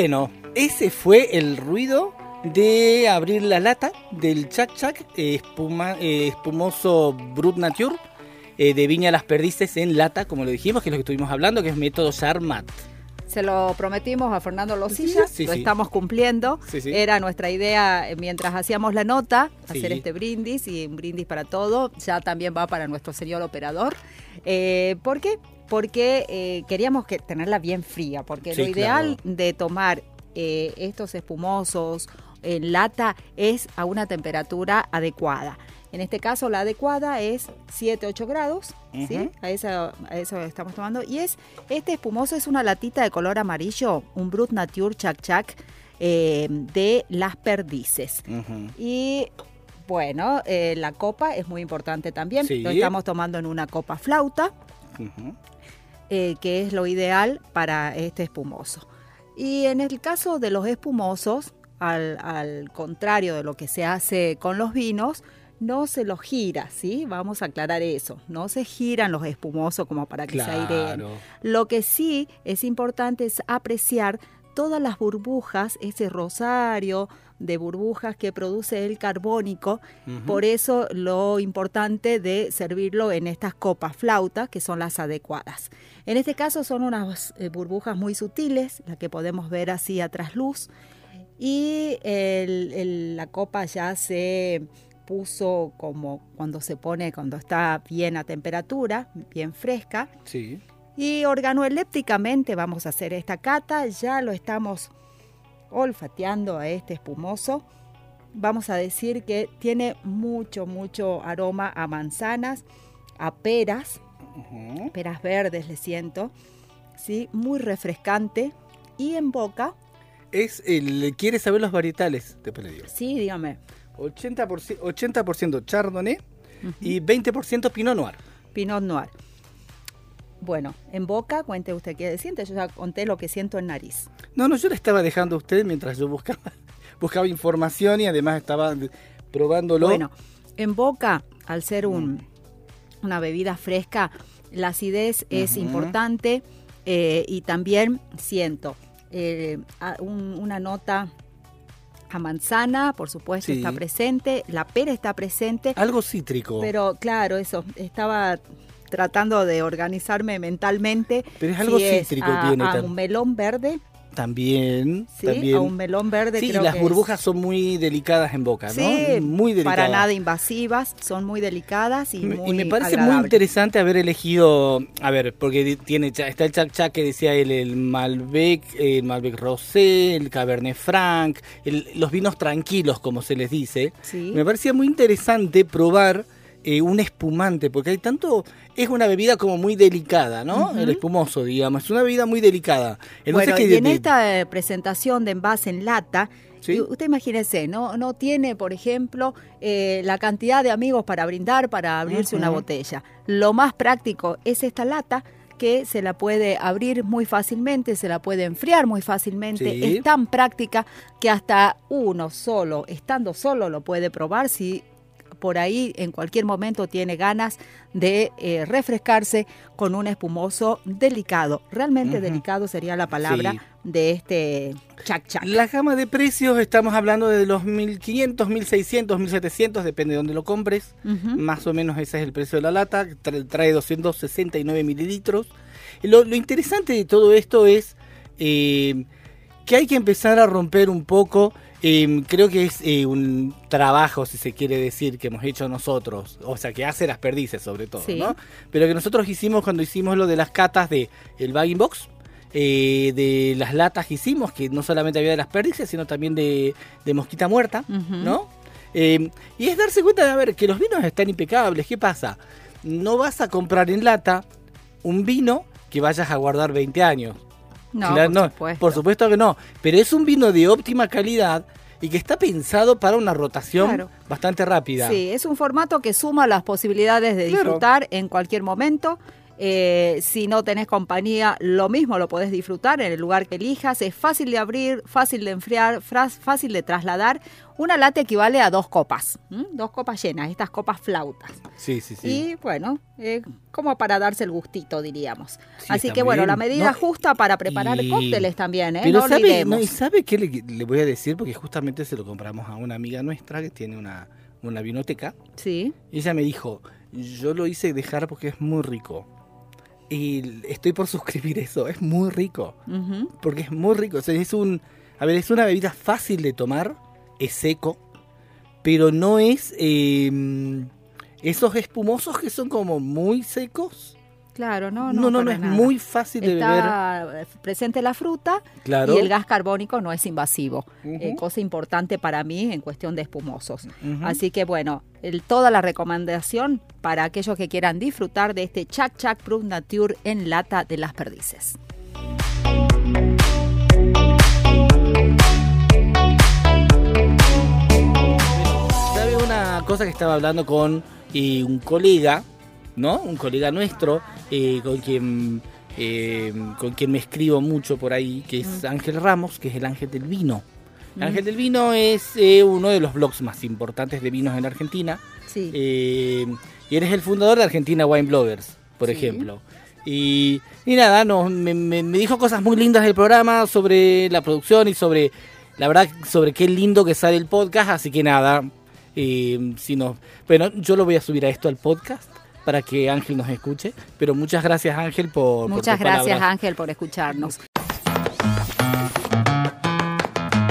Bueno, ese fue el ruido de abrir la lata del Chac Chac eh, espuma- eh, espumoso Brut Nature eh, de Viña Las Perdices en lata, como lo dijimos, que es lo que estuvimos hablando, que es método Charmat. Se lo prometimos a Fernando Losilla, Sí, lo sí. estamos cumpliendo. Era nuestra idea eh, mientras hacíamos la nota, hacer este brindis y un brindis para todo. Ya también va para nuestro señor operador. Eh, ¿Por qué? Porque eh, queríamos que tenerla bien fría, porque Sí, lo ideal claro. de tomar eh, estos espumosos en lata es a una temperatura adecuada. En este caso la adecuada es 7-8 grados, ¿sí? A eso, a eso estamos tomando. Y es este espumoso es una latita de color amarillo, un Brut Nature Chac Chac eh, de las perdices. Y bueno, eh, la copa es muy importante también. Sí. Lo estamos tomando en una copa flauta. Eh, que es lo ideal para este espumoso. Y en el caso de los espumosos, al, al contrario de lo que se hace con los vinos, no se los gira, ¿sí? Vamos a aclarar eso. No se giran los espumosos como para que se aireen. Lo que sí es importante es apreciar todas las burbujas, ese rosario de burbujas que produce el carbónico. Por eso lo importante de servirlo en estas copas flautas, que son las adecuadas. En este caso son unas eh, burbujas muy sutiles, las que podemos ver así a trasluz. Y el- el- la copa ya se puso como cuando se pone, cuando está bien a temperatura, bien fresca. Sí. Y organoelépticamente vamos a hacer esta cata, ya lo estamos olfateando a este espumoso. Vamos a decir que tiene mucho, mucho aroma a manzanas, a peras, peras verdes le siento, ¿sí? muy refrescante. Y en boca, Es el. ¿Quieres saber los varietales? Le digo. sí, dígame, 80%, 80 Chardonnay y 20% Pinot Noir. Pinot Noir. Bueno, en boca, cuente usted qué siente, yo ya conté lo que siento en nariz. No, no, yo le estaba dejando a usted mientras yo buscaba, buscaba información y además estaba probándolo. Bueno, en boca, al ser un, una bebida fresca, la acidez es importante eh, y también siento eh, un- una nota a manzana, por supuesto, Sí. está presente, la pera está presente, Algo cítrico. pero claro, eso, estaba tratando de organizarme mentalmente. Pero es algo Si cítrico a, tiene a un melón verde, También, sí, también. a un melón verde sí, creo las que es- burbujas son muy delicadas en boca, ¿no? Sí, muy delicadas. para nada invasivas, son muy delicadas y muy y me parece muy interesante haber elegido, a ver, porque tiene está el Chac Chac que decía él, el Malbec, el Malbec Rosé, el Cabernet Franc, el- los vinos tranquilos, como se les dice. Sí. Me parecía muy interesante probar eh, un espumante, porque hay tanto, es una bebida como muy delicada, ¿no? El espumoso, digamos, es una bebida muy delicada. Entonces, bueno, que y en de- esta eh, presentación de envase en lata, Sí. usted imagínese, no, no tiene, por ejemplo, eh, la cantidad de amigos para brindar, para abrirse una botella. Lo más práctico es esta lata que se la puede abrir muy fácilmente, se la puede enfriar muy fácilmente. Sí. Es tan práctica que hasta uno solo, estando solo, lo puede probar si por ahí en cualquier momento tiene ganas de eh, refrescarse con un espumoso delicado. Realmente delicado sería la palabra Sí. de este chac chac. La gama de precios, estamos hablando de los 1500, 1600, 1700, depende de dónde lo compres. Más o menos ese es el precio de la lata, tra- trae 269 mililitros. Y Lo, lo interesante de todo esto es eh, que hay que empezar a romper un poco, eh, creo que es eh, un trabajo, si se quiere decir, que hemos hecho nosotros, o sea, que hace las perdices sobre todo, Sí. ¿no? Pero que nosotros hicimos cuando hicimos lo de las catas de el bagging box, eh, de las latas que hicimos, que no solamente había de las perdices, sino también de, de mosquita muerta. ¿no? Eh, y es darse cuenta de, a ver, que los vinos están impecables. ¿Qué pasa? No vas a comprar en lata un vino que vayas a guardar 20 años. No, Claro, por no, supuesto. por supuesto que no. Pero es un vino de óptima calidad y que está pensado para una rotación Claro. bastante rápida. Sí, es un formato que suma las posibilidades de Claro. disfrutar en cualquier momento. Eh, si no tenés compañía, lo mismo lo podés disfrutar en el lugar que elijas. Es fácil de abrir, fácil de enfriar, fácil de trasladar. Una lata equivale a dos copas, ¿m? dos copas llenas, estas copas flautas. Sí, sí, sí. Y bueno, eh, como para darse el gustito, diríamos. Sí, Así que bueno, bien. la medida No, justa para preparar y- cócteles también, ¿eh? Pero no sabe, olvidemos. no, ¿y sabe qué le, le voy a decir? Porque justamente se lo compramos a una amiga nuestra que tiene una, una vinoteca. Sí, Y ella me dijo, yo lo hice dejar porque es muy rico. Y estoy por suscribir eso, es muy rico. Porque es muy rico. O sea, es un. A ver, es una bebida fácil de tomar, es seco, pero no es eh, esos espumosos que son como muy secos. Claro, no, No, no, no, no, es nada. muy fácil de beber. Está presente la fruta Claro. y el gas carbónico no es invasivo. Eh, cosa importante para mí en cuestión de espumosos. Así que bueno, el- toda la recomendación para aquellos que quieran disfrutar de este Chac Chac Proof Nature en lata de las perdices. ¿Sabe una cosa que estaba hablando con eh, un colega, ¿no? Un colega nuestro, eh, con quien eh, con quien me escribo mucho por ahí, que es Ángel Ramos, que es el Ángel del Vino. El Ángel del Vino es eh, uno de los blogs más importantes de vinos en Argentina. Sí. Eh, y eres el fundador de Argentina Wine Bloggers, por Sí. ejemplo. Y, y nada, no, me, me- me dijo cosas muy lindas del programa sobre la producción y sobre, la verdad, sobre qué lindo que sale el podcast. Así que nada, si no, bueno, yo lo voy a subir a esto al podcast para que Ángel nos escuche. Pero muchas gracias Ángel por... Muchas gracias palabras. Ángel por escucharnos.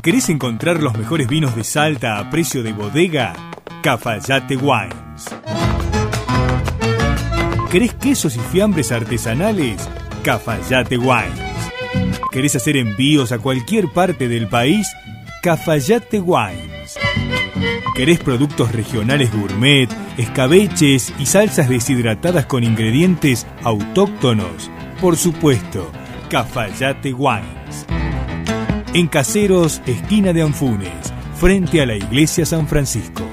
¿Querés encontrar los mejores vinos de Salta a precio de bodega? Cafayate Wines. ¿Querés quesos y fiambres artesanales? Cafayate Wines. ¿Querés hacer envíos a cualquier parte del país? Cafayate Wines. ¿Querés productos regionales gourmet, escabeches y salsas deshidratadas con ingredientes autóctonos? Por supuesto, Cafayate Wines. En Caseros, esquina de Anfunes, frente a la iglesia San Francisco.